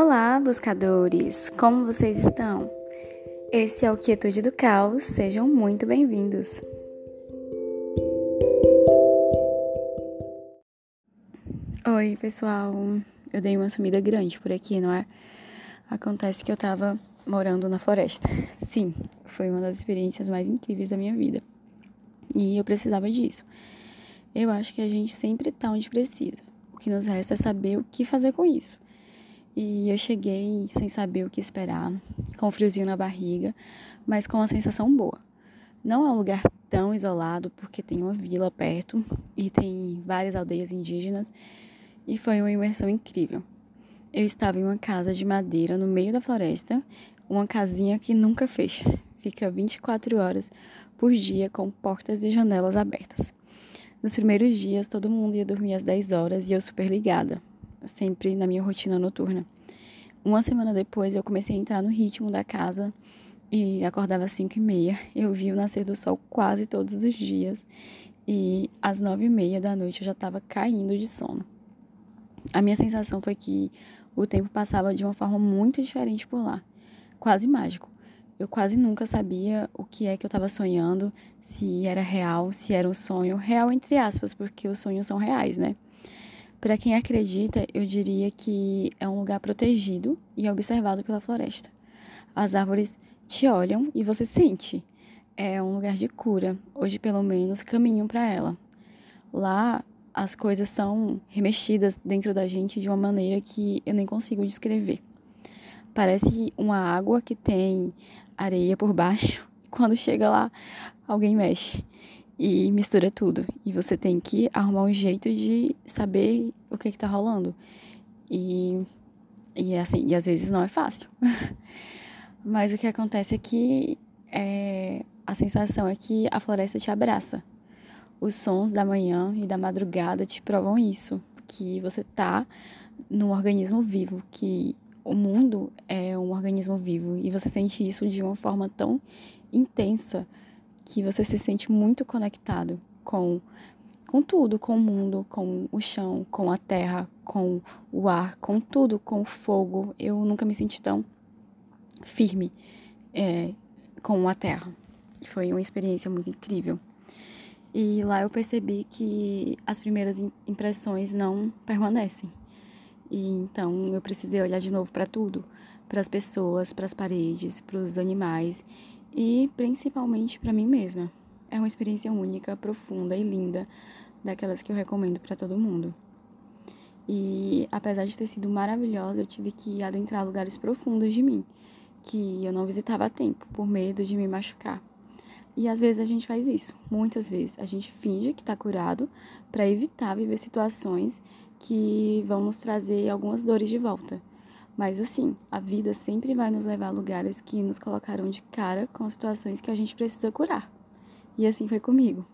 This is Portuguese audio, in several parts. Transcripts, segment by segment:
Olá, buscadores! Como vocês estão? Esse é o Quietude do Caos, sejam muito bem-vindos! Oi, pessoal! Eu dei uma sumida grande por aqui, não é? Acontece que eu tava morando na floresta. Sim, foi uma das experiências mais incríveis da minha vida. E eu precisava disso. Eu acho que a gente sempre tá onde precisa. O que nos resta é saber o que fazer com isso. E eu cheguei sem saber o que esperar, com friozinho na barriga, mas com uma sensação boa. Não é um lugar tão isolado, porque tem uma vila perto e tem várias aldeias indígenas, e foi uma imersão incrível. Eu estava em uma casa de madeira no meio da floresta, uma casinha que nunca fecha, fica 24 horas por dia com portas e janelas abertas. Nos primeiros dias, todo mundo ia dormir às 10 horas e eu super ligada, sempre na minha rotina noturna. Uma semana depois, eu comecei a entrar no ritmo da casa e acordava às 5 e meia. Eu vi o nascer do sol quase todos os dias e às 9 e meia da noite eu já estava caindo de sono. A minha sensação foi que o tempo passava de uma forma muito diferente por lá, quase mágico. Eu quase nunca sabia o que é que eu estava sonhando, se era real, se era um sonho, real entre aspas, porque os sonhos são reais, né? Para quem acredita, eu diria que é um lugar protegido e observado pela floresta. As árvores te olham e você sente. É um lugar de cura, hoje pelo menos caminham para ela. Lá as coisas são remexidas dentro da gente de uma maneira que eu nem consigo descrever. Parece uma água que tem areia por baixo. Quando chega lá, alguém mexe e mistura tudo. E você tem que arrumar um jeito de saber o que, que tá rolando. E, e assim, e às vezes não é fácil. Mas o que acontece é que é, a sensação é que a floresta te abraça. Os sons da manhã e da madrugada te provam isso, que você tá num organismo vivo, que o mundo é um organismo vivo e você sente isso de uma forma tão intensa que você se sente muito conectado com com tudo, com o mundo, com o chão, com a terra, com o ar, com tudo, com o fogo. Eu nunca me senti tão firme é, com a terra. Foi uma experiência muito incrível. E lá eu percebi que as primeiras impressões não permanecem. E então eu precisei olhar de novo para tudo, para as pessoas, para as paredes, para os animais e principalmente para mim mesma. É uma experiência única, profunda e linda, daquelas que eu recomendo para todo mundo. E apesar de ter sido maravilhosa, eu tive que adentrar lugares profundos de mim, que eu não visitava a tempo, por medo de me machucar. E às vezes a gente faz isso, muitas vezes. A gente finge que está curado para evitar viver situações que vão nos trazer algumas dores de volta. Mas assim, a vida sempre vai nos levar a lugares que nos colocarão de cara com situações que a gente precisa curar. E assim foi comigo.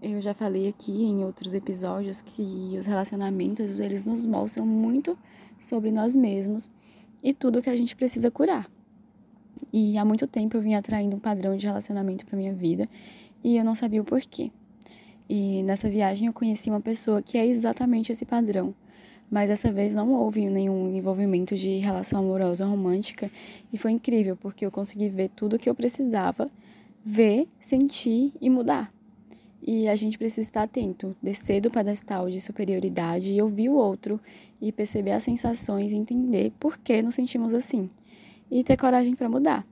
Eu já falei aqui em outros episódios que os relacionamentos, eles nos mostram muito sobre nós mesmos e tudo que a gente precisa curar. E há muito tempo eu vim atraindo um padrão de relacionamento para minha vida e eu não sabia o porquê. E nessa viagem eu conheci uma pessoa que é exatamente esse padrão mas dessa vez não houve nenhum envolvimento de relação amorosa romântica e foi incrível porque eu consegui ver tudo o que eu precisava ver, sentir e mudar. E a gente precisa estar atento, descer do pedestal de superioridade e ouvir o outro e perceber as sensações e entender por que nos sentimos assim e ter coragem para mudar.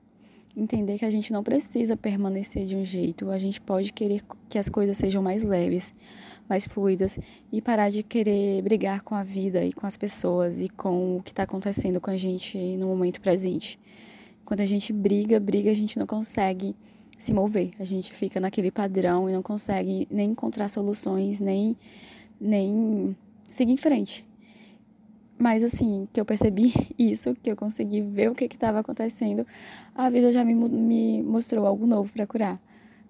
Entender que a gente não precisa permanecer de um jeito, a gente pode querer que as coisas sejam mais leves, mais fluidas e parar de querer brigar com a vida e com as pessoas e com o que está acontecendo com a gente no momento presente. Quando a gente briga, briga, a gente não consegue se mover, a gente fica naquele padrão e não consegue nem encontrar soluções, nem, nem seguir em frente. Mas assim, que eu percebi isso, que eu consegui ver o que estava acontecendo, a vida já me, me mostrou algo novo para curar.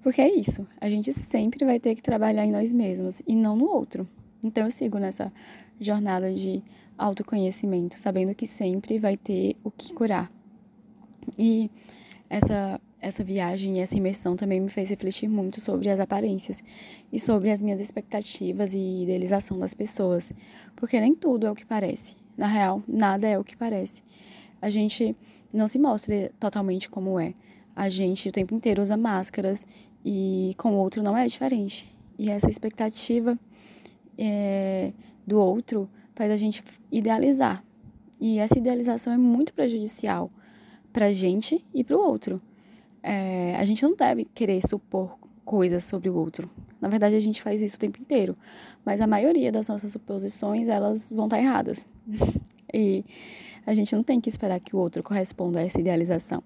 Porque é isso, a gente sempre vai ter que trabalhar em nós mesmos e não no outro. Então eu sigo nessa jornada de autoconhecimento, sabendo que sempre vai ter o que curar. E essa essa viagem e essa imersão também me fez refletir muito sobre as aparências e sobre as minhas expectativas e idealização das pessoas, porque nem tudo é o que parece. Na real, nada é o que parece. A gente não se mostra totalmente como é. A gente o tempo inteiro usa máscaras e com o outro não é diferente. E essa expectativa é, do outro faz a gente idealizar. E essa idealização é muito prejudicial para a gente e para o outro. É, a gente não deve querer supor coisas sobre o outro. Na verdade, a gente faz isso o tempo inteiro. Mas a maioria das nossas suposições, elas vão estar erradas. e a gente não tem que esperar que o outro corresponda a essa idealização.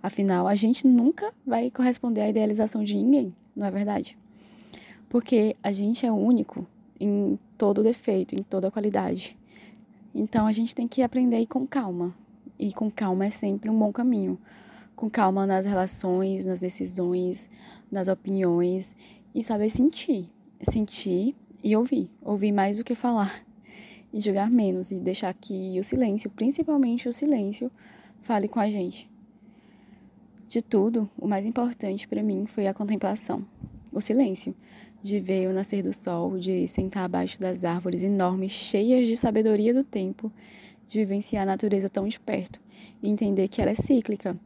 Afinal, a gente nunca vai corresponder à idealização de ninguém, não é verdade? Porque a gente é único em todo defeito, em toda qualidade. Então a gente tem que aprender a ir com calma. E com calma é sempre um bom caminho. Com calma nas relações, nas decisões, nas opiniões e saber sentir. Sentir e ouvir. Ouvir mais do que falar. E julgar menos e deixar que o silêncio, principalmente o silêncio, fale com a gente. De tudo, o mais importante para mim foi a contemplação, o silêncio de ver o nascer do sol, de sentar abaixo das árvores enormes, cheias de sabedoria do tempo, de vivenciar a natureza tão de perto e entender que ela é cíclica.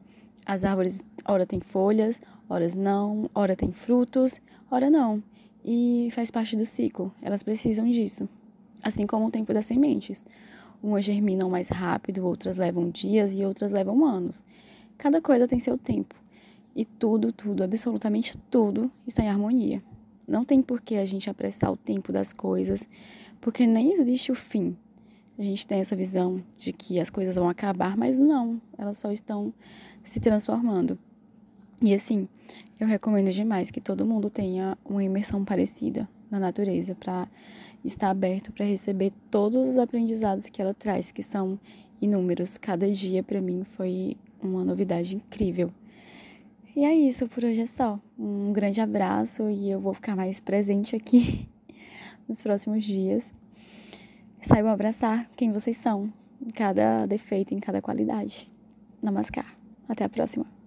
As árvores, ora têm folhas, horas não, ora têm frutos, ora não. E faz parte do ciclo, elas precisam disso. Assim como o tempo das sementes. Umas germinam mais rápido, outras levam dias e outras levam anos. Cada coisa tem seu tempo. E tudo, tudo, absolutamente tudo está em harmonia. Não tem por que a gente apressar o tempo das coisas, porque nem existe o fim. A gente tem essa visão de que as coisas vão acabar, mas não, elas só estão se transformando. E assim, eu recomendo demais que todo mundo tenha uma imersão parecida na natureza para estar aberto para receber todos os aprendizados que ela traz, que são inúmeros. Cada dia para mim foi uma novidade incrível. E é isso, por hoje é só. Um grande abraço e eu vou ficar mais presente aqui nos próximos dias. Saibam abraçar quem vocês são, em cada defeito, em cada qualidade. Namaskar. Até a próxima.